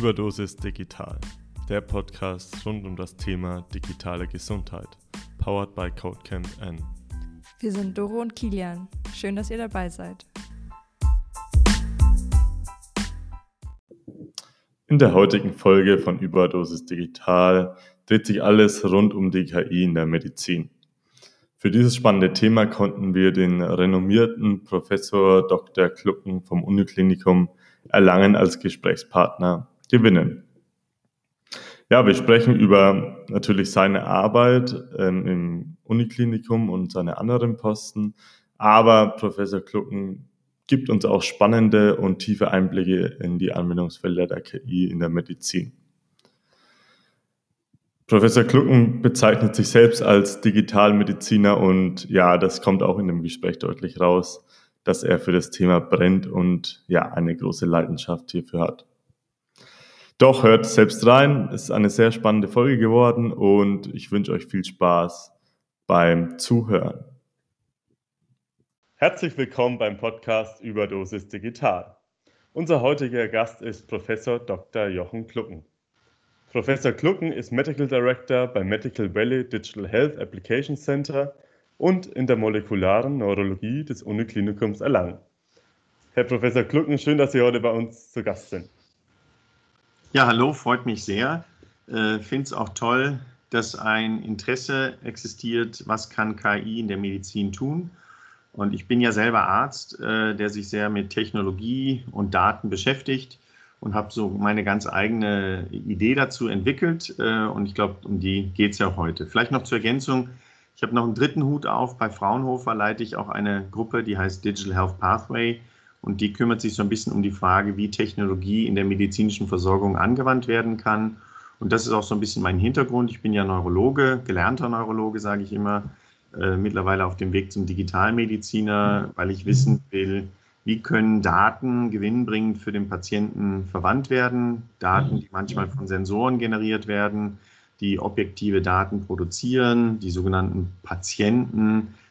Überdosis Digital, der Podcast rund um das Thema digitale Gesundheit, powered by Codecamp N. Wir sind Doro und Kilian. Schön, dass ihr dabei seid. In der heutigen Folge von Überdosis Digital dreht sich alles rund um die KI in der Medizin. Für dieses spannende Thema konnten wir den renommierten Professor Dr. Klucken vom Uniklinikum Erlangen als Gesprächspartner gewinnen. Ja, wir sprechen über natürlich seine Arbeit ähm, im Uniklinikum und seine anderen Posten, aber Professor Klucken gibt uns auch spannende und tiefe Einblicke in die Anwendungsfelder der KI in der Medizin. Professor Klucken bezeichnet sich selbst als Digitalmediziner und ja, das kommt auch in dem Gespräch deutlich raus, dass er für das Thema brennt und ja, eine große Leidenschaft hierfür hat. Doch hört selbst rein, es ist eine sehr spannende Folge geworden und ich wünsche euch viel Spaß beim Zuhören. Herzlich willkommen beim Podcast Überdosis Digital. Unser heutiger Gast ist Professor Dr. Jochen Klucken. Professor Klucken ist Medical Director beim Medical Valley Digital Health Application Center und in der molekularen Neurologie des Uniklinikums Erlangen. Herr Professor Klucken, schön, dass Sie heute bei uns zu Gast sind. Ja, hallo, freut mich sehr. Äh, Finde es auch toll, dass ein Interesse existiert, was kann KI in der Medizin tun. Und ich bin ja selber Arzt, äh, der sich sehr mit Technologie und Daten beschäftigt und habe so meine ganz eigene Idee dazu entwickelt. Äh, und ich glaube, um die geht es ja heute. Vielleicht noch zur Ergänzung. Ich habe noch einen dritten Hut auf. Bei Fraunhofer leite ich auch eine Gruppe, die heißt Digital Health Pathway. Und die kümmert sich so ein bisschen um die Frage, wie Technologie in der medizinischen Versorgung angewandt werden kann. Und das ist auch so ein bisschen mein Hintergrund. Ich bin ja Neurologe, gelernter Neurologe, sage ich immer, äh, mittlerweile auf dem Weg zum Digitalmediziner, weil ich wissen will, wie können Daten gewinnbringend für den Patienten verwandt werden. Daten, die manchmal von Sensoren generiert werden, die objektive Daten produzieren, die sogenannten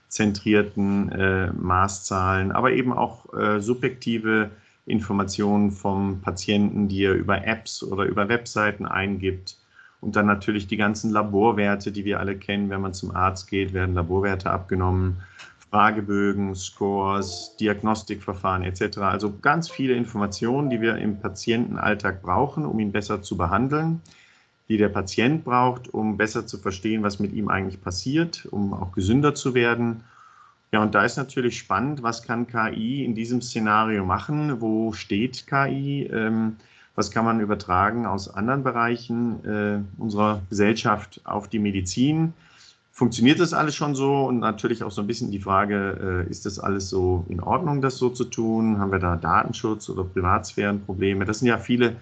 patientenzentrierten äh, Maßzahlen, aber eben auch äh, subjektive Informationen vom Patienten, die er über Apps oder über Webseiten eingibt. Und dann natürlich die ganzen Laborwerte, die wir alle kennen. Wenn man zum Arzt geht, werden Laborwerte abgenommen Fragebögen, Scores, Diagnostikverfahren etc. Also ganz viele Informationen, die wir im Patientenalltag brauchen, um ihn besser zu behandeln, die der Patient braucht, um besser zu verstehen, was mit ihm eigentlich passiert, um auch gesünder zu werden. Ja, und da ist natürlich spannend, was kann KI in diesem Szenario machen? Wo steht KI? Ähm, was kann man übertragen aus anderen Bereichen äh, unserer Gesellschaft auf die Medizin? funktioniert das alles schon so? Und natürlich auch so ein bisschen die Frage, äh, ist das alles so in Ordnung, das so zu tun? Haben wir da Datenschutz oder Privatsphärenprobleme? Das sind ja viele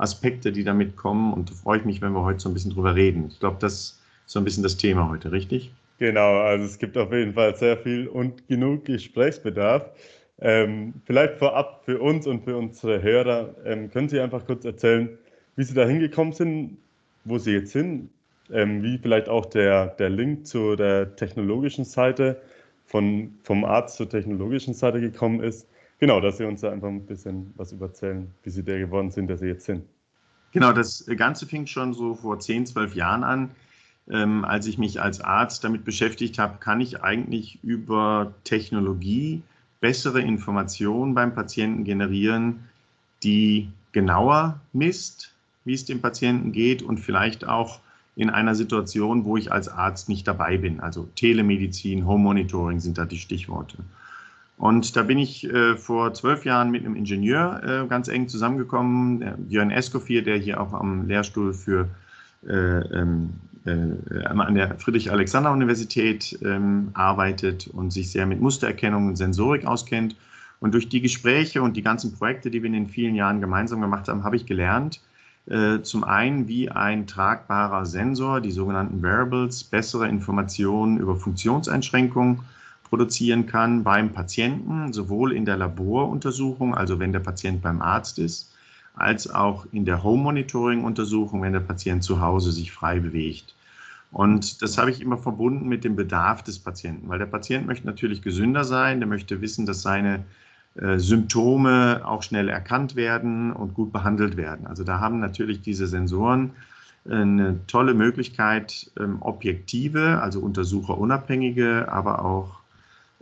Aspekte, die damit kommen. Und da freue ich mich, wenn wir heute so ein bisschen drüber reden. Ich glaube, das ist so ein bisschen das Thema heute, richtig? Genau, also es gibt auf jeden Fall sehr viel und genug Gesprächsbedarf. Ähm, vielleicht vorab für uns und für unsere Hörer, ähm, können Sie einfach kurz erzählen, wie Sie da hingekommen sind, wo Sie jetzt sind, ähm, wie vielleicht auch der, der Link zu der technologischen Seite von, vom Arzt zur technologischen Seite gekommen ist. Genau, dass Sie uns da einfach ein bisschen was überzählen, wie Sie der geworden sind, der Sie jetzt sind. Genau, das Ganze fing schon so vor 10, 12 Jahren an. Ähm, als ich mich als Arzt damit beschäftigt habe, kann ich eigentlich über Technologie bessere Informationen beim Patienten generieren, die genauer misst, wie es dem Patienten geht und vielleicht auch in einer Situation, wo ich als Arzt nicht dabei bin. Also Telemedizin, Home Monitoring sind da die Stichworte. Und da bin ich äh, vor zwölf Jahren mit einem Ingenieur äh, ganz eng zusammengekommen, Björn Escoffier, der hier auch am Lehrstuhl für äh, ähm, äh, an der Friedrich-Alexander-Universität ähm, arbeitet und sich sehr mit Mustererkennung und Sensorik auskennt. Und durch die Gespräche und die ganzen Projekte, die wir in den vielen Jahren gemeinsam gemacht haben, habe ich gelernt, äh, zum einen, wie ein tragbarer Sensor, die sogenannten Wearables, bessere Informationen über Funktionseinschränkungen produzieren kann beim Patienten, sowohl in der Laboruntersuchung, also wenn der Patient beim Arzt ist, als auch in der Home-Monitoring-Untersuchung, wenn der Patient zu Hause sich frei bewegt. Und das habe ich immer verbunden mit dem Bedarf des Patienten, weil der Patient möchte natürlich gesünder sein, der möchte wissen, dass seine äh, Symptome auch schnell erkannt werden und gut behandelt werden. Also da haben natürlich diese Sensoren eine tolle Möglichkeit, ähm, objektive, also untersucherunabhängige, aber auch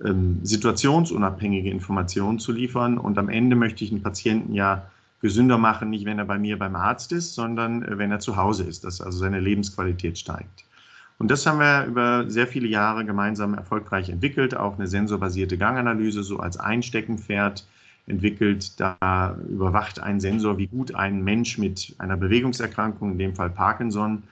ähm, situationsunabhängige Informationen zu liefern. Und am Ende möchte ich einen Patienten ja gesünder machen, nicht wenn er bei mir beim Arzt ist, sondern äh, wenn er zu Hause ist, dass also seine Lebensqualität steigt. Und das haben wir über sehr viele Jahre gemeinsam erfolgreich entwickelt, auch eine sensorbasierte Ganganalyse so als Einsteckenpferd entwickelt. Da überwacht ein Sensor, wie gut ein Mensch mit einer Bewegungserkrankung, in dem Fall Parkinson,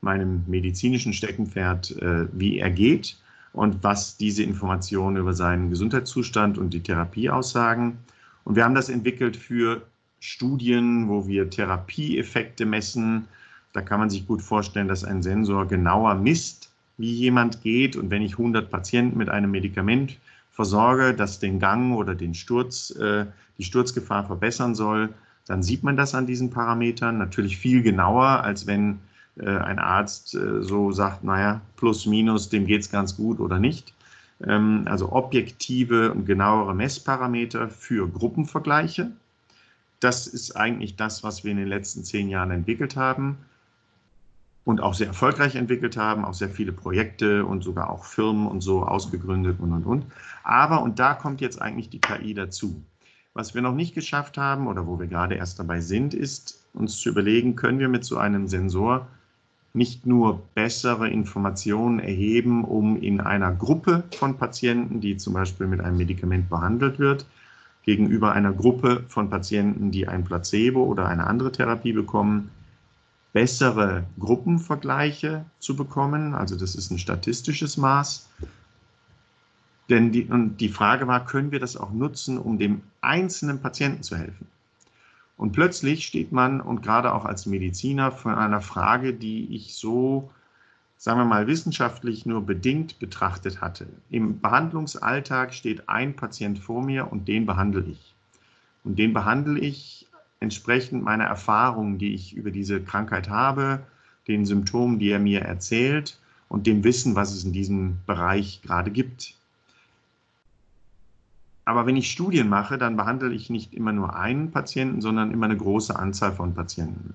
meinem medizinischen Steckenpferd, äh, wie er geht und was diese Informationen über seinen Gesundheitszustand und die Therapie aussagen. Und wir haben das entwickelt für Studien, wo wir Therapieeffekte messen. Da kann man sich gut vorstellen, dass ein Sensor genauer misst, wie jemand geht. Und wenn ich 100 Patienten mit einem Medikament versorge, das den Gang oder den Sturz, äh, die Sturzgefahr verbessern soll, dann sieht man das an diesen Parametern natürlich viel genauer, als wenn ein Arzt äh, so sagt, naja, plus, minus, dem geht es ganz gut oder nicht. Ähm, also objektive und genauere Messparameter für Gruppenvergleiche. Das ist eigentlich das, was wir in den letzten zehn Jahren entwickelt haben und auch sehr erfolgreich entwickelt haben, auch sehr viele Projekte und sogar auch Firmen und so ausgegründet und, und, und. Aber, und da kommt jetzt eigentlich die KI dazu. Was wir noch nicht geschafft haben oder wo wir gerade erst dabei sind, ist uns zu überlegen, können wir mit so einem Sensor nicht nur bessere Informationen erheben, um in einer Gruppe von Patienten, die zum Beispiel mit einem Medikament behandelt wird, gegenüber einer Gruppe von Patienten, die ein Placebo oder eine andere Therapie bekommen, bessere Gruppenvergleiche zu bekommen. Also das ist ein statistisches Maß. Denn die, und die Frage war, können wir das auch nutzen, um dem einzelnen Patienten zu helfen? Und plötzlich steht man, und gerade auch als Mediziner, vor einer Frage, die ich so, sagen wir mal, wissenschaftlich nur bedingt betrachtet hatte. Im Behandlungsalltag steht ein Patient vor mir und den behandle ich. Und den behandle ich entsprechend meiner Erfahrungen, die ich über diese Krankheit habe, den Symptomen, die er mir erzählt und dem Wissen, was es in diesem Bereich gerade gibt. Aber wenn ich Studien mache, dann behandle ich nicht immer nur einen Patienten, sondern immer eine große Anzahl von Patienten.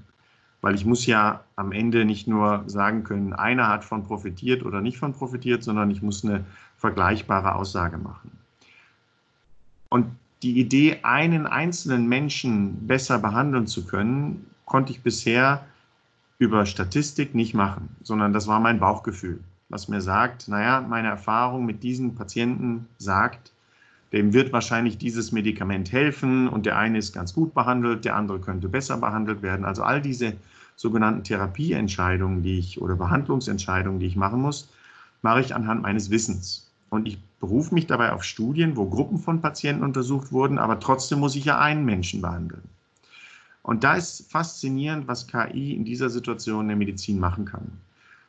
Weil ich muss ja am Ende nicht nur sagen können, einer hat von profitiert oder nicht von profitiert, sondern ich muss eine vergleichbare Aussage machen. Und die Idee, einen einzelnen Menschen besser behandeln zu können, konnte ich bisher über Statistik nicht machen, sondern das war mein Bauchgefühl, was mir sagt, naja, meine Erfahrung mit diesen Patienten sagt, dem wird wahrscheinlich dieses Medikament helfen und der eine ist ganz gut behandelt, der andere könnte besser behandelt werden. Also all diese sogenannten Therapieentscheidungen, die ich oder Behandlungsentscheidungen, die ich machen muss, mache ich anhand meines Wissens. Und ich berufe mich dabei auf Studien, wo Gruppen von Patienten untersucht wurden, aber trotzdem muss ich ja einen Menschen behandeln. Und da ist faszinierend, was KI in dieser Situation in der Medizin machen kann.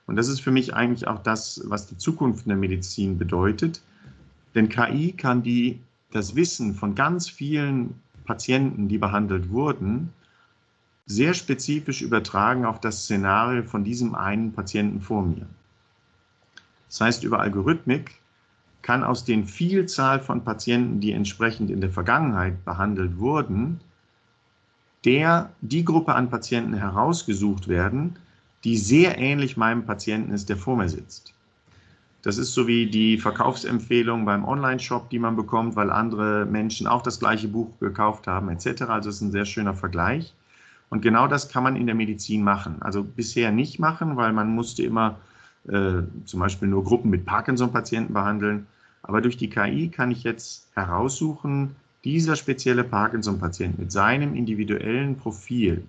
Und das ist für mich eigentlich auch das, was die Zukunft in der Medizin bedeutet. Denn KI kann die, das Wissen von ganz vielen Patienten, die behandelt wurden, sehr spezifisch übertragen auf das Szenario von diesem einen Patienten vor mir. Das heißt, über Algorithmik kann aus den Vielzahl von Patienten, die entsprechend in der Vergangenheit behandelt wurden, der, die Gruppe an Patienten herausgesucht werden, die sehr ähnlich meinem Patienten ist, der vor mir sitzt. Das ist so wie die Verkaufsempfehlung beim Online-Shop, die man bekommt, weil andere Menschen auch das gleiche Buch gekauft haben, etc. Also es ist ein sehr schöner Vergleich. Und genau das kann man in der Medizin machen. Also bisher nicht machen, weil man musste immer äh, zum Beispiel nur Gruppen mit Parkinson-Patienten behandeln. Aber durch die KI kann ich jetzt heraussuchen, dieser spezielle Parkinson-Patient mit seinem individuellen Profil,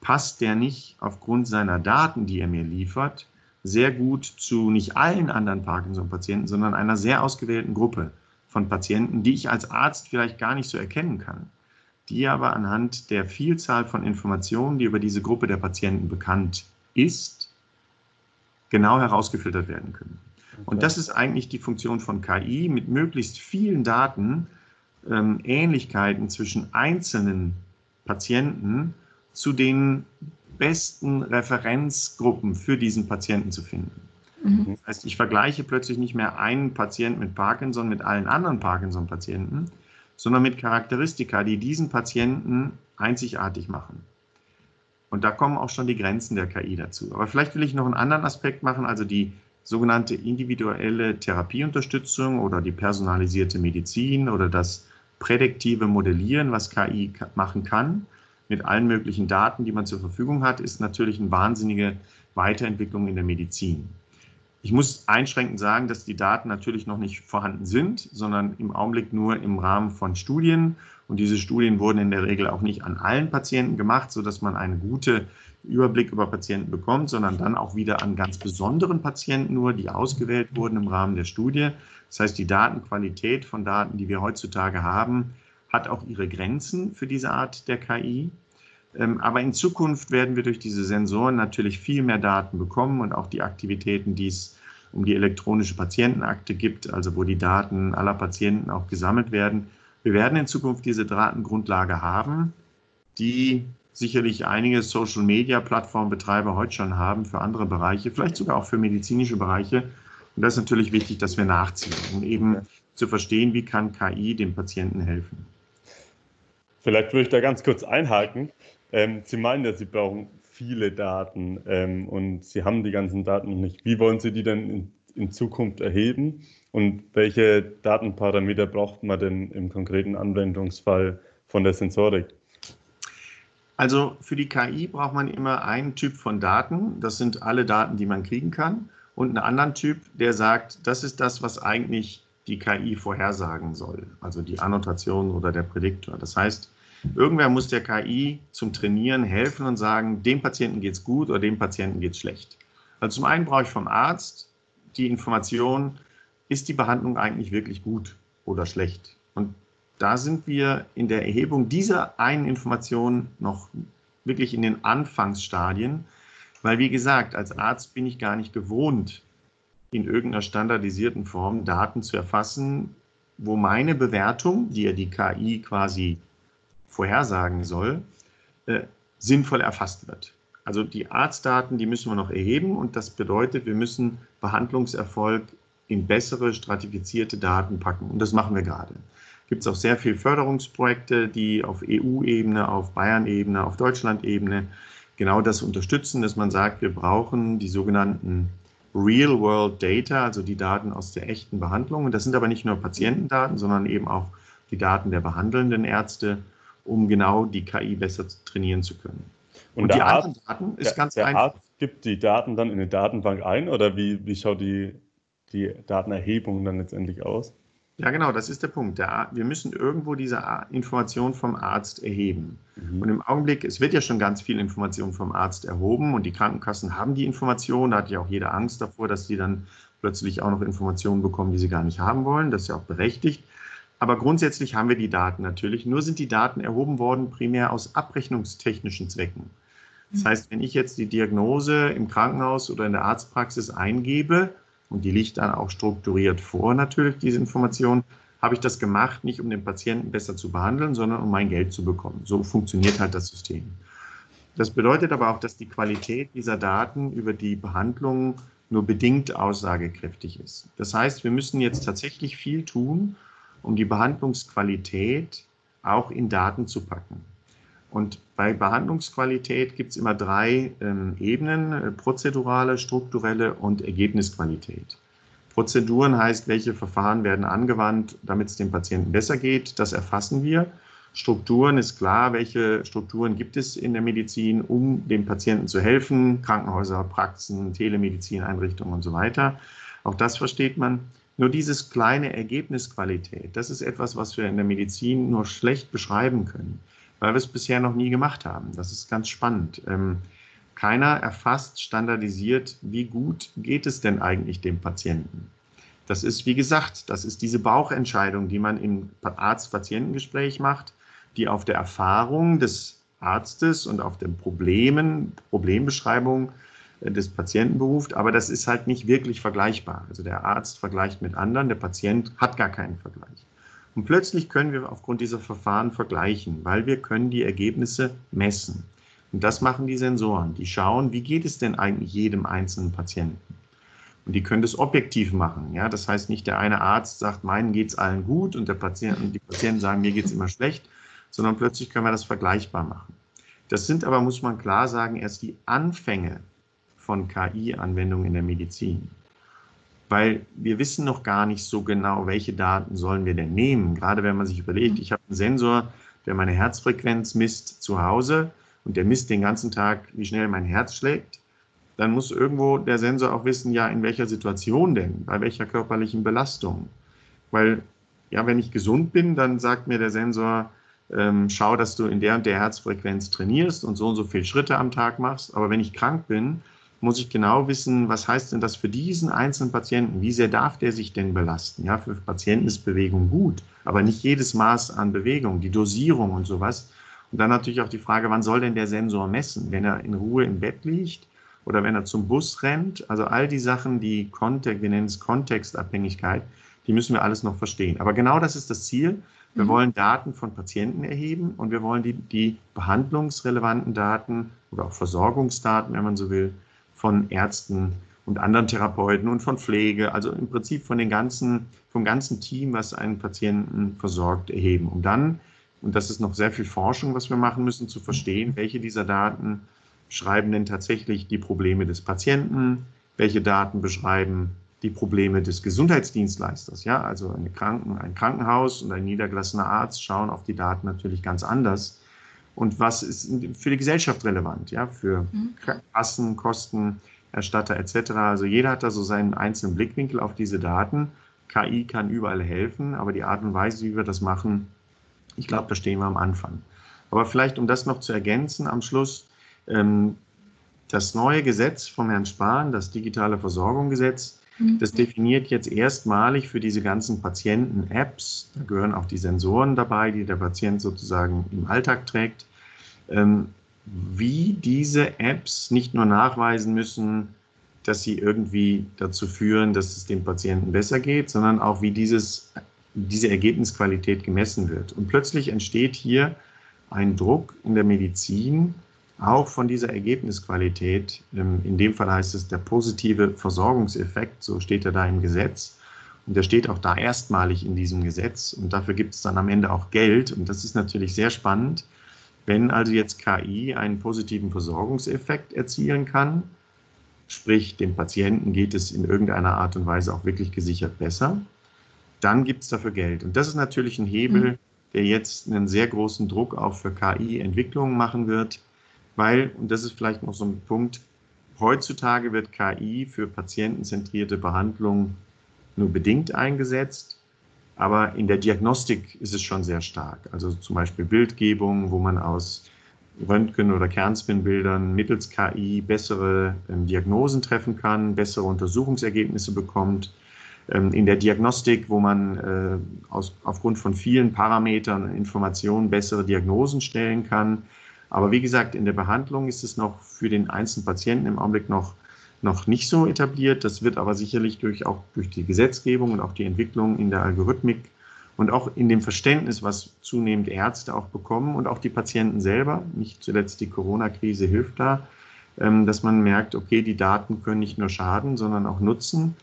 passt der nicht aufgrund seiner Daten, die er mir liefert, sehr gut zu nicht allen anderen Parkinson-Patienten, sondern einer sehr ausgewählten Gruppe von Patienten, die ich als Arzt vielleicht gar nicht so erkennen kann, die aber anhand der Vielzahl von Informationen, die über diese Gruppe der Patienten bekannt ist, genau herausgefiltert werden können. Okay. Und das ist eigentlich die Funktion von KI, mit möglichst vielen Daten ähm, Ähnlichkeiten zwischen einzelnen Patienten zu den besten Referenzgruppen für diesen Patienten zu finden. Mhm. Das heißt, ich vergleiche plötzlich nicht mehr einen Patienten mit Parkinson mit allen anderen Parkinson-Patienten, sondern mit Charakteristika, die diesen Patienten einzigartig machen. Und da kommen auch schon die Grenzen der KI dazu. Aber vielleicht will ich noch einen anderen Aspekt machen, also die sogenannte individuelle Therapieunterstützung oder die personalisierte Medizin oder das prädiktive Modellieren, was KI machen kann, mit allen möglichen Daten, die man zur Verfügung hat, ist natürlich eine wahnsinnige Weiterentwicklung in der Medizin. Ich muss einschränkend sagen, dass die Daten natürlich noch nicht vorhanden sind, sondern im Augenblick nur im Rahmen von Studien. Und diese Studien wurden in der Regel auch nicht an allen Patienten gemacht, sodass man einen guten Überblick über Patienten bekommt, sondern dann auch wieder an ganz besonderen Patienten nur, die ausgewählt wurden im Rahmen der Studie. Das heißt, die Datenqualität von Daten, die wir heutzutage haben, hat auch ihre Grenzen für diese Art der KI. Ähm, aber in Zukunft werden wir durch diese Sensoren natürlich viel mehr Daten bekommen und auch die Aktivitäten, die es um die elektronische Patientenakte gibt, also wo die Daten aller Patienten auch gesammelt werden. Wir werden in Zukunft diese Datengrundlage haben, die sicherlich einige Social-Media-Plattformbetreiber heute schon haben für andere Bereiche, vielleicht sogar auch für medizinische Bereiche. Und das ist natürlich wichtig, dass wir nachziehen, um eben zu verstehen, wie kann KI dem Patienten helfen. Vielleicht würde ich da ganz kurz einhaken. Ähm, Sie meinen ja, Sie brauchen viele Daten ähm, und Sie haben die ganzen Daten noch nicht. Wie wollen Sie die denn in, in Zukunft erheben und welche Datenparameter braucht man denn im konkreten Anwendungsfall von der Sensorik? Also für die KI braucht man immer einen Typ von Daten. Das sind alle Daten, die man kriegen kann. Und einen anderen Typ, der sagt, das ist das, was eigentlich die KI vorhersagen soll. Also die Annotation oder der Prädiktor. Das heißt, Irgendwer muss der KI zum Trainieren helfen und sagen, dem Patienten geht es gut oder dem Patienten geht es schlecht. Also zum einen brauche ich vom Arzt die Information, ist die Behandlung eigentlich wirklich gut oder schlecht? Und da sind wir in der Erhebung dieser einen Information noch wirklich in den Anfangsstadien, weil wie gesagt, als Arzt bin ich gar nicht gewohnt, in irgendeiner standardisierten Form Daten zu erfassen, wo meine Bewertung, die ja die KI quasi vorhersagen soll, äh, sinnvoll erfasst wird. Also die Arztdaten, die müssen wir noch erheben und das bedeutet, wir müssen Behandlungserfolg in bessere stratifizierte Daten packen und das machen wir gerade. Gibt es auch sehr viele Förderungsprojekte, die auf EU-Ebene, auf Bayern-Ebene, auf Deutschland-Ebene genau das unterstützen, dass man sagt, wir brauchen die sogenannten Real-World Data, also die Daten aus der echten Behandlung. Und das sind aber nicht nur Patientendaten, sondern eben auch die Daten der behandelnden Ärzte um genau die KI besser trainieren zu können. Und, Und die Arzt, anderen Daten ist der, ganz der einfach. Arzt gibt die Daten dann in eine Datenbank ein oder wie, wie schaut die, die Datenerhebung dann letztendlich aus? Ja, genau, das ist der Punkt. Der, wir müssen irgendwo diese Information vom Arzt erheben. Mhm. Und im Augenblick, es wird ja schon ganz viel Information vom Arzt erhoben und die Krankenkassen haben die Information. Da hat ja auch jeder Angst davor, dass sie dann plötzlich auch noch Informationen bekommen, die sie gar nicht haben wollen. Das ist ja auch berechtigt. Aber grundsätzlich haben wir die Daten natürlich. Nur sind die Daten erhoben worden primär aus abrechnungstechnischen Zwecken. Das heißt, wenn ich jetzt die Diagnose im Krankenhaus oder in der Arztpraxis eingebe, und die liegt dann auch strukturiert vor natürlich, diese Information, habe ich das gemacht, nicht um den Patienten besser zu behandeln, sondern um mein Geld zu bekommen. So funktioniert halt das System. Das bedeutet aber auch, dass die Qualität dieser Daten über die Behandlung nur bedingt aussagekräftig ist. Das heißt, wir müssen jetzt tatsächlich viel tun, um die Behandlungsqualität auch in Daten zu packen. Und bei Behandlungsqualität gibt es immer drei ähm, Ebenen, äh, prozedurale, strukturelle und Ergebnisqualität. Prozeduren heißt, welche Verfahren werden angewandt, damit es dem Patienten besser geht, das erfassen wir. Strukturen ist klar, welche Strukturen gibt es in der Medizin, um dem Patienten zu helfen, Krankenhäuser, Praxen, Telemedizineinrichtungen und so weiter. Auch das versteht man. Nur dieses kleine Ergebnisqualität, das ist etwas, was wir in der Medizin nur schlecht beschreiben können, weil wir es bisher noch nie gemacht haben. Das ist ganz spannend. Ähm, keiner erfasst standardisiert, wie gut geht es denn eigentlich dem Patienten. Das ist, wie gesagt, das ist diese Bauchentscheidung, die man im Arzt-Patientengespräch macht, die auf der Erfahrung des Arztes und auf den Problemen, Problembeschreibungen des Patienten beruft, aber das ist halt nicht wirklich vergleichbar. Also der Arzt vergleicht mit anderen, der Patient hat gar keinen Vergleich. Und plötzlich können wir aufgrund dieser Verfahren vergleichen, weil wir können die Ergebnisse messen. Und das machen die Sensoren. Die schauen, wie geht es denn eigentlich jedem einzelnen Patienten. Und die können das objektiv machen. Ja? Das heißt, nicht der eine Arzt sagt, meinen geht es allen gut und, der Patient, und die Patienten sagen, mir geht es immer schlecht, sondern plötzlich können wir das vergleichbar machen. Das sind aber, muss man klar sagen, erst die Anfänge von KI-Anwendungen in der Medizin. Weil wir wissen noch gar nicht so genau, welche Daten sollen wir denn nehmen. Gerade wenn man sich überlegt, ich habe einen Sensor, der meine Herzfrequenz misst zu Hause und der misst den ganzen Tag, wie schnell mein Herz schlägt dann muss irgendwo der Sensor auch wissen, ja, in welcher Situation denn, bei welcher körperlichen Belastung. Weil, ja, wenn ich gesund bin, dann sagt mir der Sensor, ähm, schau, dass du in der und der Herzfrequenz trainierst und so und so viele Schritte am Tag machst. Aber wenn ich krank bin, muss ich genau wissen, was heißt denn das für diesen einzelnen Patienten? Wie sehr darf der sich denn belasten? Ja, für Patienten ist Bewegung gut, aber nicht jedes Maß an Bewegung, die Dosierung und sowas. Und dann natürlich auch die Frage, wann soll denn der Sensor messen? Wenn er in Ruhe im Bett liegt oder wenn er zum Bus rennt. Also all die Sachen, die Kontext, wir nennen es Kontextabhängigkeit, die müssen wir alles noch verstehen. Aber genau das ist das Ziel. Wir mhm. wollen Daten von Patienten erheben und wir wollen die, die behandlungsrelevanten Daten oder auch Versorgungsdaten, wenn man so will, von Ärzten und anderen Therapeuten und von Pflege, also im Prinzip von den ganzen, vom ganzen Team, was einen Patienten versorgt, erheben, um dann, und das ist noch sehr viel Forschung, was wir machen müssen, zu verstehen, welche dieser Daten beschreiben denn tatsächlich die Probleme des Patienten, welche Daten beschreiben die Probleme des Gesundheitsdienstleisters. Ja, also eine Kranken, ein Krankenhaus und ein niedergelassener Arzt schauen auf die Daten natürlich ganz anders. Und was ist für die Gesellschaft relevant? Ja, für mhm. Kassen, Kosten, Erstatter etc. Also jeder hat da so seinen einzelnen Blickwinkel auf diese Daten. KI kann überall helfen, aber die Art und Weise, wie wir das machen, ich glaube, da stehen wir am Anfang. Aber vielleicht, um das noch zu ergänzen am Schluss, ähm, das neue Gesetz vom Herrn Spahn, das digitale Versorgungsgesetz. Das definiert jetzt erstmalig für diese ganzen Patienten-Apps, da gehören auch die Sensoren dabei, die der Patient sozusagen im Alltag trägt, ähm, wie diese Apps nicht nur nachweisen müssen, dass sie irgendwie dazu führen, dass es dem Patienten besser geht, sondern auch wie dieses, diese Ergebnisqualität gemessen wird. Und plötzlich entsteht hier ein Druck in der Medizin, auch von dieser Ergebnisqualität, ähm, in dem Fall heißt es der positive Versorgungseffekt, so steht er da im Gesetz. Und der steht auch da erstmalig in diesem Gesetz. Und dafür gibt es dann am Ende auch Geld. Und das ist natürlich sehr spannend, wenn also jetzt KI einen positiven Versorgungseffekt erzielen kann, sprich dem Patienten geht es in irgendeiner Art und Weise auch wirklich gesichert besser, dann gibt es dafür Geld. Und das ist natürlich ein Hebel, mhm. der jetzt einen sehr großen Druck auch für KI-Entwicklungen machen wird weil, und das ist vielleicht noch so ein Punkt, heutzutage wird KI für patientenzentrierte Behandlung nur bedingt eingesetzt, aber in der Diagnostik ist es schon sehr stark. Also zum Beispiel Bildgebung, wo man aus Röntgen- oder Kernspinbildern mittels KI bessere ähm, Diagnosen treffen kann, bessere Untersuchungsergebnisse bekommt. Ähm, in der Diagnostik, wo man äh, aus, aufgrund von vielen Parametern und Informationen bessere Diagnosen stellen kann. Aber wie gesagt, in der Behandlung ist es noch für den einzelnen Patienten im Augenblick noch, noch nicht so etabliert. Das wird aber sicherlich durch, auch durch die Gesetzgebung und auch die Entwicklung in der Algorithmik und auch in dem Verständnis, was zunehmend Ärzte auch bekommen und auch die Patienten selber, nicht zuletzt die Corona-Krise hilft da, ähm, dass man merkt, okay, die Daten können nicht nur schaden, sondern auch nutzen.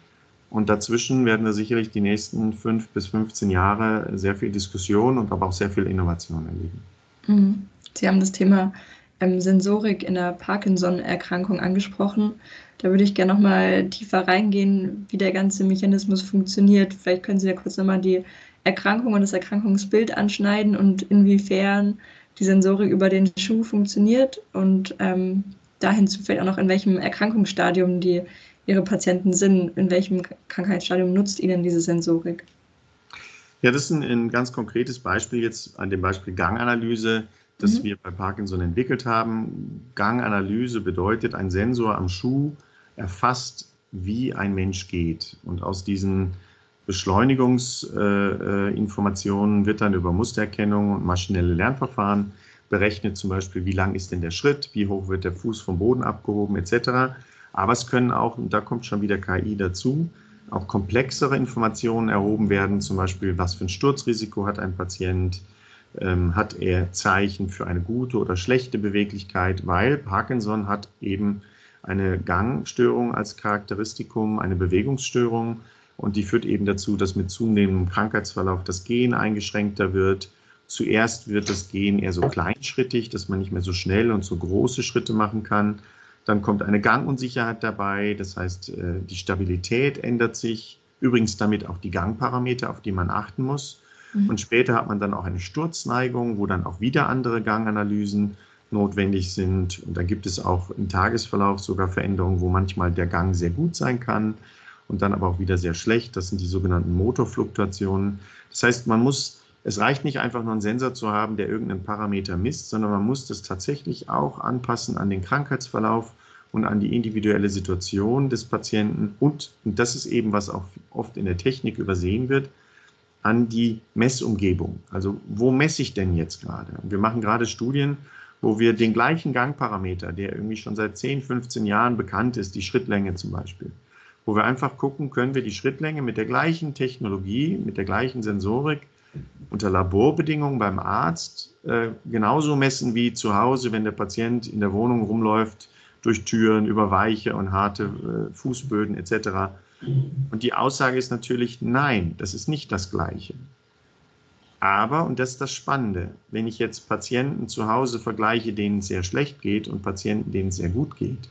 Und dazwischen werden wir sicherlich die nächsten fünf bis 15 Jahre sehr viel Diskussion und aber auch sehr viel Innovation erleben. Mhm. Sie haben das Thema ähm, Sensorik in der Parkinson-Erkrankung angesprochen. Da würde ich gerne noch mal tiefer reingehen, wie der ganze Mechanismus funktioniert. Vielleicht können Sie ja kurz noch mal die Erkrankung und das Erkrankungsbild anschneiden und inwiefern die Sensorik über den Schuh funktioniert und ähm, dahin zu vielleicht auch noch, in welchem Erkrankungsstadium die Ihre Patienten sind, in welchem Krankheitsstadium nutzt Ihnen diese Sensorik? Ja, das ist ein, ein ganz konkretes Beispiel jetzt an dem Beispiel Ganganalyse das mhm. wir bei Parkinson entwickelt haben. Ganganalyse bedeutet, ein Sensor am Schuh erfasst, wie ein Mensch geht. Und aus diesen Beschleunigungsinformationen äh, wird dann über Mustererkennung und maschinelle Lernverfahren berechnet, zum Beispiel, wie lang ist denn der Schritt, wie hoch wird der Fuß vom Boden abgehoben, etc. Aber es können auch, und da kommt schon wieder KI dazu, auch komplexere Informationen erhoben werden, zum Beispiel, was für ein Sturzrisiko hat ein Patient, ähm, hat er Zeichen für eine gute oder schlechte Beweglichkeit, weil Parkinson hat eben eine Gangstörung als Charakteristikum, eine Bewegungsstörung. Und die führt eben dazu, dass mit zunehmendem Krankheitsverlauf das Gehen eingeschränkter wird. Zuerst wird das Gehen eher so kleinschrittig, dass man nicht mehr so schnell und so große Schritte machen kann. Dann kommt eine Gangunsicherheit dabei, das heißt, äh, die Stabilität ändert sich. Übrigens damit auch die Gangparameter, auf die man achten muss. Mhm. Und später hat man dann auch eine Sturzneigung, wo dann auch wieder andere Ganganalysen notwendig sind. Und dann gibt es auch im Tagesverlauf sogar Veränderungen, wo manchmal der Gang sehr gut sein kann und dann aber auch wieder sehr schlecht. Das sind die sogenannten Motorfluktuationen. Das heißt, man muss, es reicht nicht einfach nur einen Sensor zu haben, der irgendeinen Parameter misst, sondern man muss das tatsächlich auch anpassen an den Krankheitsverlauf und an die individuelle Situation des Patienten und, und das ist eben, was auch oft in der Technik übersehen wird, an die Messumgebung. Also wo messe ich denn jetzt gerade? Wir machen gerade Studien, wo wir den gleichen Gangparameter, der irgendwie schon seit 10, 15 Jahren bekannt ist, die Schrittlänge zum Beispiel, wo wir einfach gucken, können wir die Schrittlänge mit der gleichen Technologie, mit der gleichen Sensorik unter Laborbedingungen beim Arzt äh, genauso messen wie zu Hause, wenn der Patient in der Wohnung rumläuft, durch Türen, über weiche und harte äh, Fußböden etc. Und die Aussage ist natürlich, nein, das ist nicht das Gleiche. Aber, und das ist das Spannende, wenn ich jetzt Patienten zu Hause vergleiche, denen es sehr schlecht geht und Patienten, denen es sehr gut geht,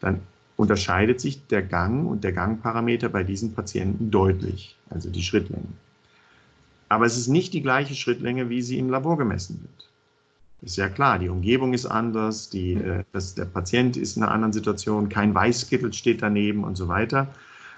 dann unterscheidet sich der Gang und der Gangparameter bei diesen Patienten deutlich, also die Schrittlänge. Aber es ist nicht die gleiche Schrittlänge, wie sie im Labor gemessen wird. Ist ja klar, die Umgebung ist anders, die, äh, das, der Patient ist in einer anderen Situation, kein Weißkittel steht daneben und so weiter.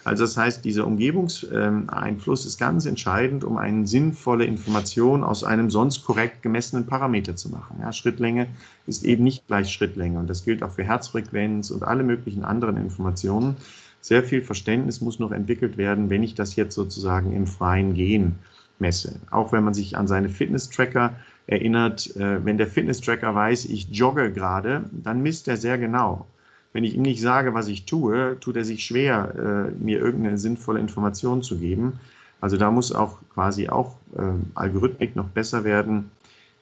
Also das heißt, dieser Umgebungseinfluss ist ganz entscheidend, um eine sinnvolle Information aus einem sonst korrekt gemessenen Parameter zu machen. Ja, Schrittlänge ist eben nicht gleich Schrittlänge und das gilt auch für Herzfrequenz und alle möglichen anderen Informationen. Sehr viel Verständnis muss noch entwickelt werden, wenn ich das jetzt sozusagen im freien Gehen messe. Auch wenn man sich an seine Fitness-Tracker erinnert, äh, wenn der Fitness-Tracker weiß, ich jogge gerade, dann misst er sehr genau. Wenn ich ihm nicht sage, was ich tue, tut er sich schwer, äh, mir irgendeine sinnvolle Information zu geben. Also da muss auch quasi auch äh, Algorithmik noch besser werden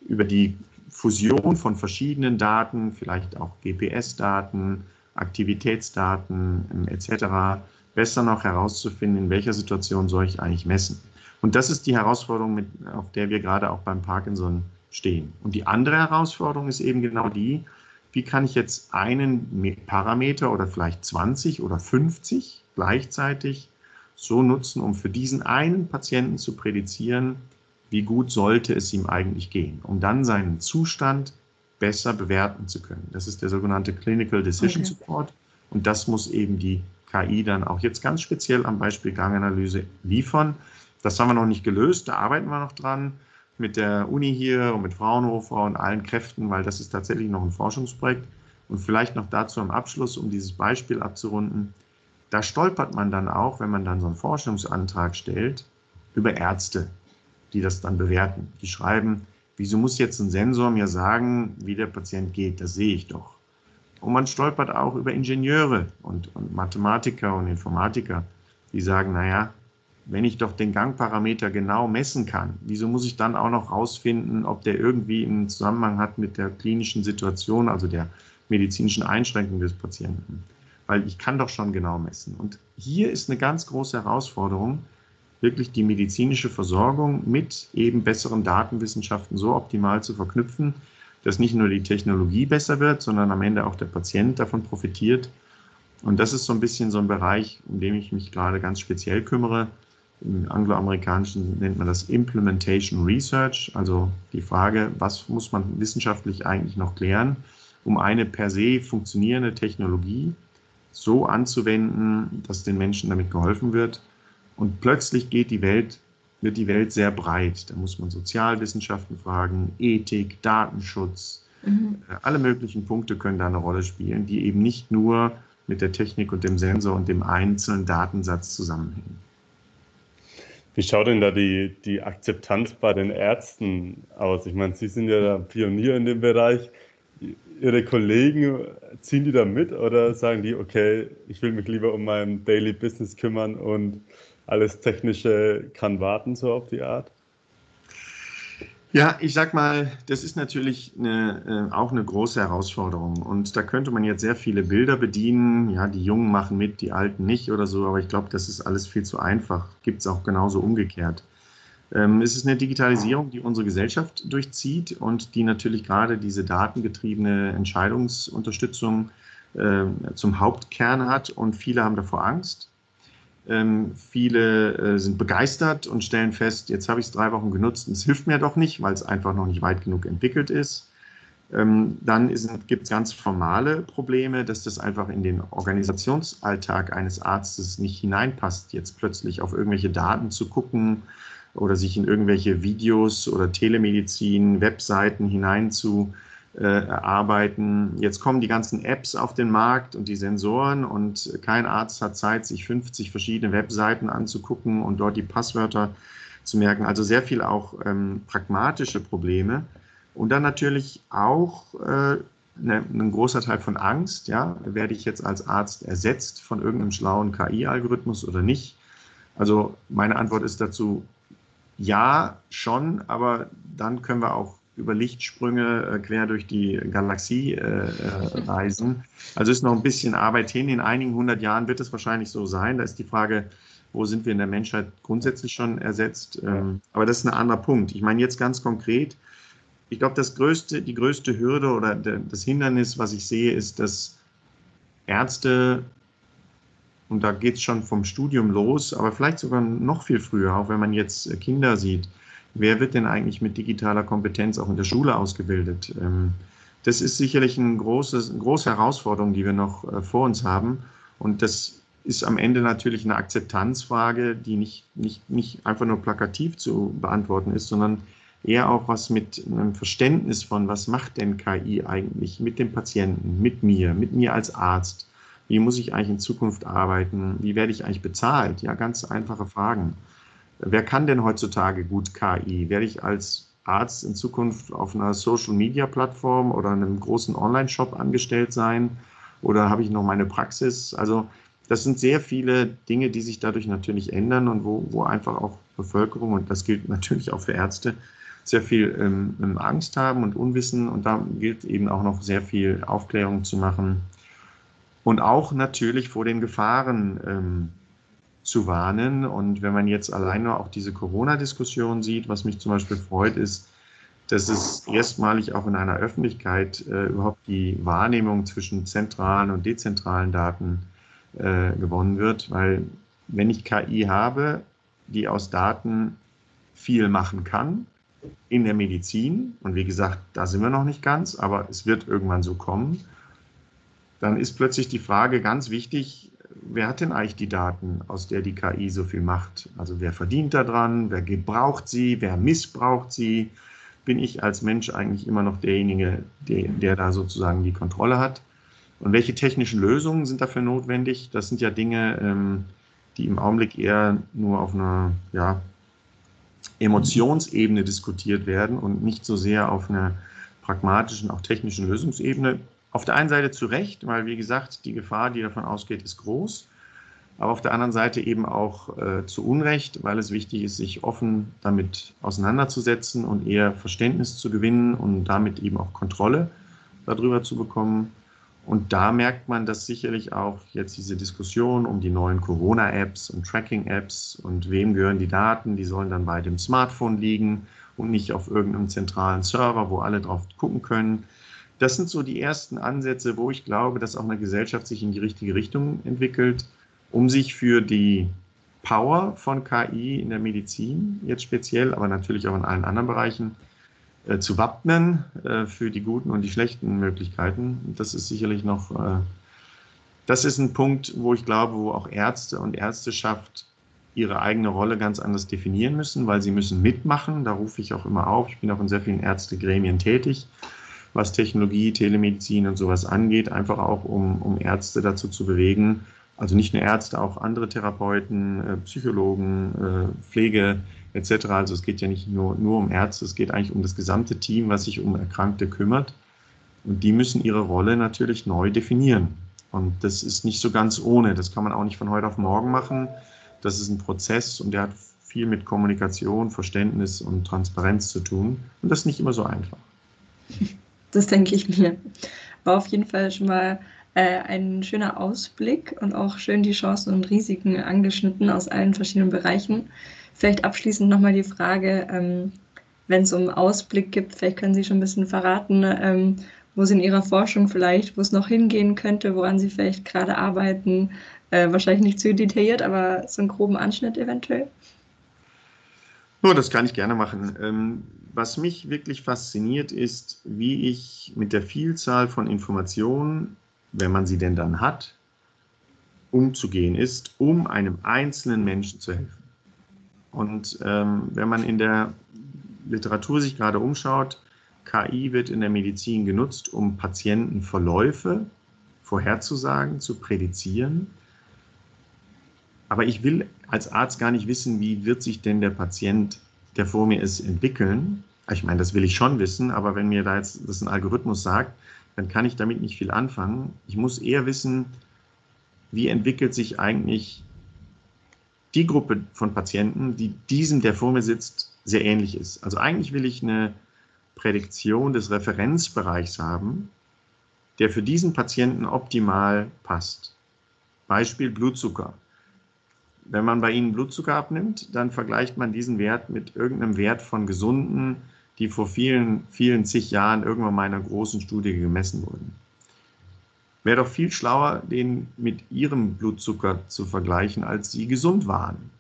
über die Fusion von verschiedenen Daten, vielleicht auch GPS-Daten, Aktivitätsdaten ähm, etc. besser noch herauszufinden, in welcher Situation soll ich eigentlich messen. Und das ist die Herausforderung, mit, auf der wir gerade auch beim Parkinson stehen. Und die andere Herausforderung ist eben genau die, wie kann ich jetzt einen Parameter oder vielleicht 20 oder 50 gleichzeitig so nutzen, um für diesen einen Patienten zu prädizieren, wie gut sollte es ihm eigentlich gehen, um dann seinen Zustand besser bewerten zu können. Das ist der sogenannte Clinical Decision okay. Support und das muss eben die KI dann auch jetzt ganz speziell am Beispiel Ganganalyse liefern. Das haben wir noch nicht gelöst, da arbeiten wir noch dran mit der Uni hier und mit Fraunhofer und allen Kräften, weil das ist tatsächlich noch ein Forschungsprojekt. Und vielleicht noch dazu am Abschluss, um dieses Beispiel abzurunden. Da stolpert man dann auch, wenn man dann so einen Forschungsantrag stellt, über Ärzte, die das dann bewerten. Die schreiben, wieso muss jetzt ein Sensor mir sagen, wie der Patient geht? Das sehe ich doch. Und man stolpert auch über Ingenieure und, und Mathematiker und Informatiker, die sagen, naja, wenn ich doch den Gangparameter genau messen kann, wieso muss ich dann auch noch rausfinden, ob der irgendwie einen Zusammenhang hat mit der klinischen Situation, also der medizinischen Einschränkung des Patienten? Weil ich kann doch schon genau messen. Und hier ist eine ganz große Herausforderung, wirklich die medizinische Versorgung mit eben besseren Datenwissenschaften so optimal zu verknüpfen, dass nicht nur die Technologie besser wird, sondern am Ende auch der Patient davon profitiert. Und das ist so ein bisschen so ein Bereich, um den ich mich gerade ganz speziell kümmere, im angloamerikanischen nennt man das Implementation Research, also die Frage, was muss man wissenschaftlich eigentlich noch klären, um eine per se funktionierende Technologie so anzuwenden, dass den Menschen damit geholfen wird. Und plötzlich geht die Welt, wird die Welt sehr breit. Da muss man Sozialwissenschaften fragen, Ethik, Datenschutz, mhm. Äh, alle möglichen Punkte können da eine Rolle spielen, die eben nicht nur mit der Technik und dem Sensor und dem einzelnen Datensatz zusammenhängen. Wie schaut denn da die, die Akzeptanz bei den Ärzten aus? Ich meine, Sie sind ja Pionier in dem Bereich. Ihre Kollegen, ziehen die da mit oder sagen die, okay, ich will mich lieber um mein Daily Business kümmern und alles Technische kann warten, so auf die Art? Ja, ich sag mal, das ist natürlich eine, äh, auch eine große Herausforderung. Und da könnte man jetzt sehr viele Bilder bedienen. Ja, die Jungen machen mit, die Alten nicht oder so. Aber ich glaube, das ist alles viel zu einfach. Gibt es auch genauso umgekehrt. Ähm, es ist eine Digitalisierung, die unsere Gesellschaft durchzieht und die natürlich gerade diese datengetriebene Entscheidungsunterstützung äh, zum Hauptkern hat. Und viele haben davor Angst. Ähm, viele äh, sind begeistert und stellen fest, jetzt habe ich es drei Wochen genutzt und es hilft mir doch nicht, weil es einfach noch nicht weit genug entwickelt ist. Ähm, dann gibt es ganz formale Probleme, dass das einfach in den Organisationsalltag eines Arztes nicht hineinpasst, jetzt plötzlich auf irgendwelche Daten zu gucken oder sich in irgendwelche Videos oder Telemedizin, Webseiten hinein zu äh, erarbeiten. Jetzt kommen die ganzen Apps auf den Markt und die Sensoren und kein Arzt hat Zeit, sich 50 verschiedene Webseiten anzugucken und dort die Passwörter zu merken. Also sehr viel auch ähm, pragmatische Probleme. Und dann natürlich auch äh, ne, ein großer Teil von Angst. Ja, werde ich jetzt als Arzt ersetzt von irgendeinem schlauen KI-Algorithmus oder nicht? Also meine Antwort ist dazu ja, schon, aber dann können wir auch über Lichtsprünge äh, quer durch die Galaxie äh, äh, reisen. Also ist noch ein bisschen Arbeit hin. In einigen hundert Jahren wird es wahrscheinlich so sein. Da ist die Frage, wo sind wir in der Menschheit grundsätzlich schon ersetzt? Ähm, aber das ist ein anderer Punkt. Ich meine jetzt ganz konkret, ich glaube, das größte, die größte Hürde oder das Hindernis, was ich sehe, ist, dass Ärzte, und da geht es schon vom Studium los, aber vielleicht sogar noch viel früher, auch wenn man jetzt Kinder sieht, wer wird denn eigentlich mit digitaler Kompetenz auch in der Schule ausgebildet? Ähm, das ist sicherlich ein großes, eine große Herausforderung, die wir noch äh, vor uns haben. Und das ist am Ende natürlich eine Akzeptanzfrage, die nicht, nicht, nicht einfach nur plakativ zu beantworten ist, sondern eher auch was mit einem Verständnis von, was macht denn KI eigentlich mit dem Patienten, mit mir, mit mir als Arzt? Wie muss ich eigentlich in Zukunft arbeiten? Wie werde ich eigentlich bezahlt? Ja, ganz einfache Fragen. Wer kann denn heutzutage gut KI? Werde ich als Arzt in Zukunft auf einer Social-Media-Plattform oder einem großen Online-Shop angestellt sein? Oder habe ich noch meine Praxis? Also das sind sehr viele Dinge, die sich dadurch natürlich ändern und wo, wo einfach auch Bevölkerung, und das gilt natürlich auch für Ärzte, sehr viel ähm, Angst haben und Unwissen. Und da gilt eben auch noch sehr viel Aufklärung zu machen. Und auch natürlich vor den Gefahren ähm, zu warnen. Und wenn man jetzt alleine auch diese Corona-Diskussion sieht, was mich zum Beispiel freut, ist, dass es erstmalig auch in einer Öffentlichkeit äh, überhaupt die Wahrnehmung zwischen zentralen und dezentralen Daten äh, gewonnen wird, weil wenn ich KI habe, die aus Daten viel machen kann, in der Medizin, und wie gesagt, da sind wir noch nicht ganz, aber es wird irgendwann so kommen, dann ist plötzlich die Frage ganz wichtig, wer hat denn eigentlich die Daten, aus der die KI so viel macht? Also wer verdient daran, wer gebraucht sie, wer missbraucht sie? Bin ich als Mensch eigentlich immer noch derjenige, der, der da sozusagen die Kontrolle hat? Und welche technischen Lösungen sind dafür notwendig? Das sind ja Dinge, ähm, die im Augenblick eher nur auf einer ja, Emotionsebene diskutiert werden und nicht so sehr auf einer pragmatischen, auch technischen Lösungsebene. Auf der einen Seite zu Recht, weil wie gesagt, die Gefahr, die davon ausgeht, ist groß. Aber auf der anderen Seite eben auch äh, zu Unrecht, weil es wichtig ist, sich offen damit auseinanderzusetzen und eher Verständnis zu gewinnen und damit eben auch Kontrolle darüber zu bekommen. Und da merkt man, dass sicherlich auch jetzt diese Diskussion um die neuen Corona-Apps und Tracking-Apps und wem gehören die Daten, die sollen dann bei dem Smartphone liegen und nicht auf irgendeinem zentralen Server, wo alle drauf gucken können das sind so die ersten Ansätze, wo ich glaube, dass auch eine Gesellschaft sich in die richtige Richtung entwickelt, um sich für die Power von KI in der Medizin jetzt speziell, aber natürlich auch in allen anderen Bereichen äh, zu wappnen äh, für die guten und die schlechten Möglichkeiten. Das ist sicherlich noch, äh, das ist ein Punkt, wo ich glaube, wo auch Ärzte und Ärzteschaft ihre eigene Rolle ganz anders definieren müssen, weil sie müssen mitmachen. Da rufe ich auch immer auf. Ich bin auch in sehr vielen Ärztegremien tätig was Technologie, Telemedizin und sowas angeht, einfach auch um, um Ärzte dazu zu bewegen, also nicht nur Ärzte, auch andere Therapeuten, äh, Psychologen, äh, Pflege etc. Also es geht ja nicht nur, nur um Ärzte, es geht eigentlich um das gesamte Team, was sich um Erkrankte kümmert. Und die müssen ihre Rolle natürlich neu definieren. Und das ist nicht so ganz ohne. Das kann man auch nicht von heute auf morgen machen. Das ist ein Prozess und der hat viel mit Kommunikation, Verständnis und Transparenz zu tun. Und das ist nicht immer so einfach. Das denke ich mir. War auf jeden Fall schon mal äh, ein schöner Ausblick und auch schön die Chancen und Risiken angeschnitten aus allen verschiedenen Bereichen. Vielleicht abschließend nochmal die Frage, ähm, wenn es um Ausblick gibt, vielleicht können Sie schon ein bisschen verraten, ähm, wo Sie in Ihrer Forschung vielleicht, wo es noch hingehen könnte, woran Sie vielleicht gerade arbeiten. Äh, wahrscheinlich nicht zu detailliert, aber so einen groben Anschnitt eventuell. Oh, das kann ich gerne machen. Ähm, was mich wirklich fasziniert ist, wie ich mit der Vielzahl von Informationen, wenn man sie denn dann hat, umzugehen ist, um einem einzelnen Menschen zu helfen. Und ähm, wenn man in der Literatur sich gerade umschaut, KI wird in der Medizin genutzt, um Patientenverläufe vorherzusagen, zu prädizieren. Aber ich will als Arzt gar nicht wissen, wie wird sich denn der Patient, der vor mir ist, entwickeln. Ich meine, das will ich schon wissen, aber wenn mir da jetzt das ein Algorithmus sagt, dann kann ich damit nicht viel anfangen. Ich muss eher wissen, wie entwickelt sich eigentlich die Gruppe von Patienten, die diesem, der vor mir sitzt, sehr ähnlich ist. Also eigentlich will ich eine Prädiktion des Referenzbereichs haben, der für diesen Patienten optimal passt. Beispiel Blutzucker. Wenn man bei Ihnen Blutzucker abnimmt, dann vergleicht man diesen Wert mit irgendeinem Wert von gesunden, die vor vielen, vielen zig Jahren irgendwann mal in einer großen Studie gemessen wurden. Wäre doch viel schlauer, den mit Ihrem Blutzucker zu vergleichen, als Sie gesund waren.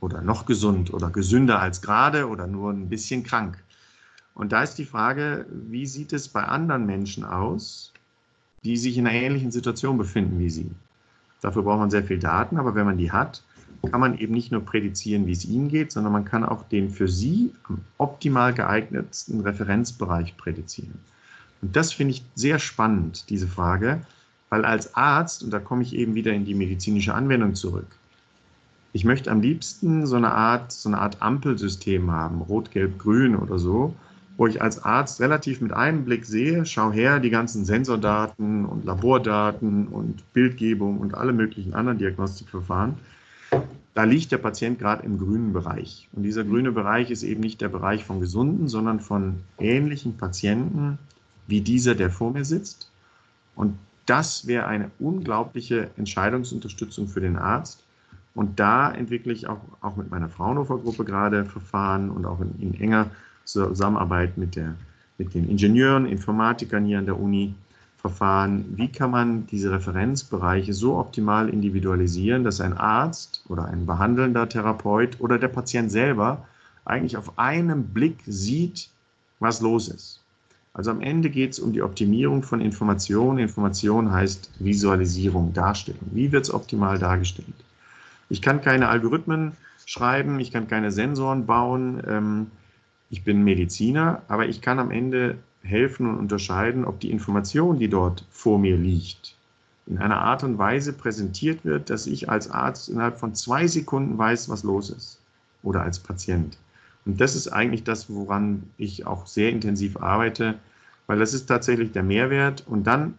Oder noch gesund oder gesünder als gerade oder nur ein bisschen krank. Und da ist die Frage, wie sieht es bei anderen Menschen aus, die sich in einer ähnlichen Situation befinden wie Sie? Dafür braucht man sehr viel Daten, aber wenn man die hat, kann man eben nicht nur prädizieren, wie es Ihnen geht, sondern man kann auch den für Sie am optimal geeignetsten Referenzbereich prädizieren. Und das finde ich sehr spannend, diese Frage, weil als Arzt, und da komme ich eben wieder in die medizinische Anwendung zurück, ich möchte am liebsten so eine Art, so eine Art Ampelsystem haben, rot, gelb, grün oder so, wo ich als Arzt relativ mit einem Blick sehe, schau her, die ganzen Sensordaten und Labordaten und Bildgebung und alle möglichen anderen Diagnostikverfahren. Da liegt der Patient gerade im grünen Bereich. Und dieser grüne Bereich ist eben nicht der Bereich von Gesunden, sondern von ähnlichen Patienten wie dieser, der vor mir sitzt. Und das wäre eine unglaubliche Entscheidungsunterstützung für den Arzt. Und da entwickle ich auch, auch mit meiner Fraunhofer-Gruppe gerade Verfahren und auch in, in enger Zusammenarbeit mit, der, mit den Ingenieuren, Informatikern hier an der Uni Verfahren. Wie kann man diese Referenzbereiche so optimal individualisieren, dass ein Arzt oder ein behandelnder Therapeut oder der Patient selber eigentlich auf einem Blick sieht, was los ist. Also am Ende geht es um die Optimierung von Informationen. Information heißt Visualisierung, Darstellung. Wie wird es optimal dargestellt? Ich kann keine Algorithmen schreiben, ich kann keine Sensoren bauen. Ähm, ich bin Mediziner, aber ich kann am Ende helfen und unterscheiden, ob die Information, die dort vor mir liegt, in einer Art und Weise präsentiert wird, dass ich als Arzt innerhalb von zwei Sekunden weiß, was los ist oder als Patient. Und das ist eigentlich das, woran ich auch sehr intensiv arbeite, weil das ist tatsächlich der Mehrwert. Und dann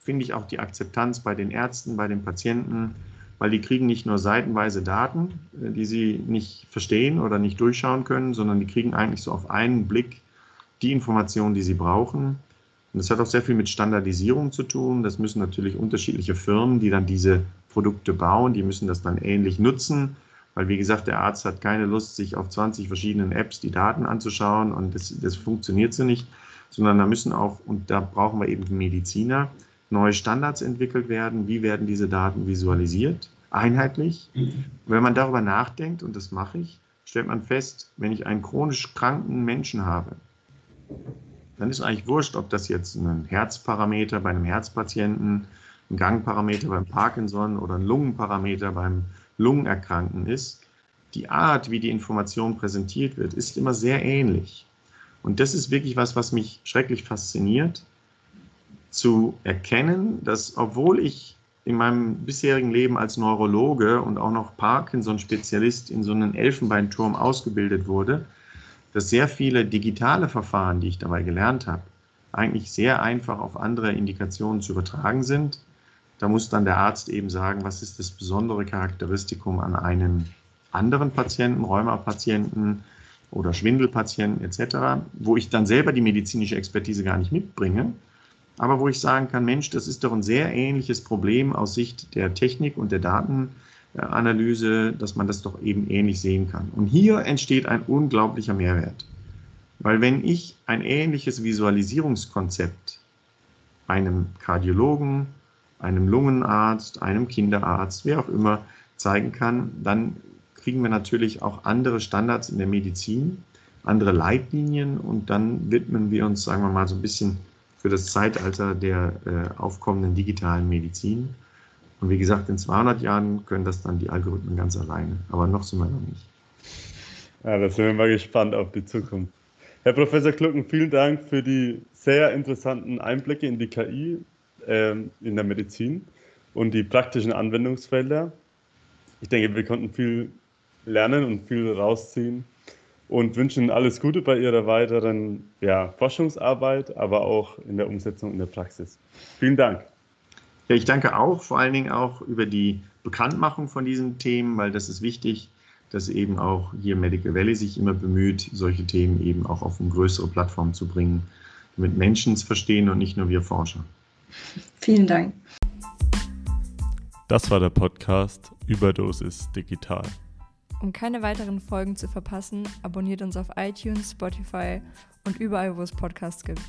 finde ich auch die Akzeptanz bei den Ärzten, bei den Patienten, weil die kriegen nicht nur seitenweise Daten, äh, die sie nicht verstehen oder nicht durchschauen können, sondern die kriegen eigentlich so auf einen Blick die Informationen, die sie brauchen. Und das hat auch sehr viel mit Standardisierung zu tun. Das müssen natürlich unterschiedliche Firmen, die dann diese Produkte bauen, die müssen das dann ähnlich nutzen, weil wie gesagt, der Arzt hat keine Lust, sich auf 20 verschiedenen Apps die Daten anzuschauen und das, das funktioniert so nicht, sondern da müssen auch, und da brauchen wir eben Mediziner, neue Standards entwickelt werden. Wie werden diese Daten visualisiert? Einheitlich. Wenn man darüber nachdenkt, und das mache ich, stellt man fest, wenn ich einen chronisch kranken Menschen habe, dann ist eigentlich wurscht, ob das jetzt ein Herzparameter bei einem Herzpatienten, ein Gangparameter beim Parkinson oder ein Lungenparameter beim Lungenerkrankten ist. Die Art, wie die Information präsentiert wird, ist immer sehr ähnlich. Und das ist wirklich was, was mich schrecklich fasziniert, zu erkennen, dass obwohl ich in meinem bisherigen Leben als Neurologe und auch noch Parkinson-Spezialist in so einem Elfenbeinturm ausgebildet wurde, dass sehr viele digitale Verfahren, die ich dabei gelernt habe, eigentlich sehr einfach auf andere Indikationen zu übertragen sind. Da muss dann der Arzt eben sagen, was ist das besondere Charakteristikum an einem anderen Patienten, Rheumapatienten oder Schwindelpatienten etc., wo ich dann selber die medizinische Expertise gar nicht mitbringe, aber wo ich sagen kann, Mensch, das ist doch ein sehr ähnliches Problem aus Sicht der Technik und der Datenanalyse, dass man das doch eben ähnlich sehen kann. Und hier entsteht ein unglaublicher Mehrwert. Weil wenn ich ein ähnliches Visualisierungskonzept einem Kardiologen, einem Lungenarzt, einem Kinderarzt, wer auch immer zeigen kann, dann kriegen wir natürlich auch andere Standards in der Medizin, andere Leitlinien und dann widmen wir uns, sagen wir mal, so ein bisschen für das Zeitalter der äh, aufkommenden digitalen Medizin. Und wie gesagt, in 200 Jahren können das dann die Algorithmen ganz alleine. Aber noch sind wir noch nicht. Ja, da sind wir mal gespannt auf die Zukunft. Herr Professor Klucken, vielen Dank für die sehr interessanten Einblicke in die KI ähm, in der Medizin und die praktischen Anwendungsfelder. Ich denke, wir konnten viel lernen und viel rausziehen und wünschen alles Gute bei Ihrer weiteren ja, Forschungsarbeit, aber auch in der Umsetzung in der Praxis. Vielen Dank. Ja, ich danke auch, vor allen Dingen auch über die Bekanntmachung von diesen Themen, weil das ist wichtig, dass eben auch hier Medical Valley sich immer bemüht, solche Themen eben auch auf eine größere Plattform zu bringen, damit Menschen es verstehen und nicht nur wir Forscher. Vielen Dank. Das war der Podcast Überdosis Digital. Um keine weiteren Folgen zu verpassen, abonniert uns auf iTunes, Spotify und überall, wo es Podcasts gibt.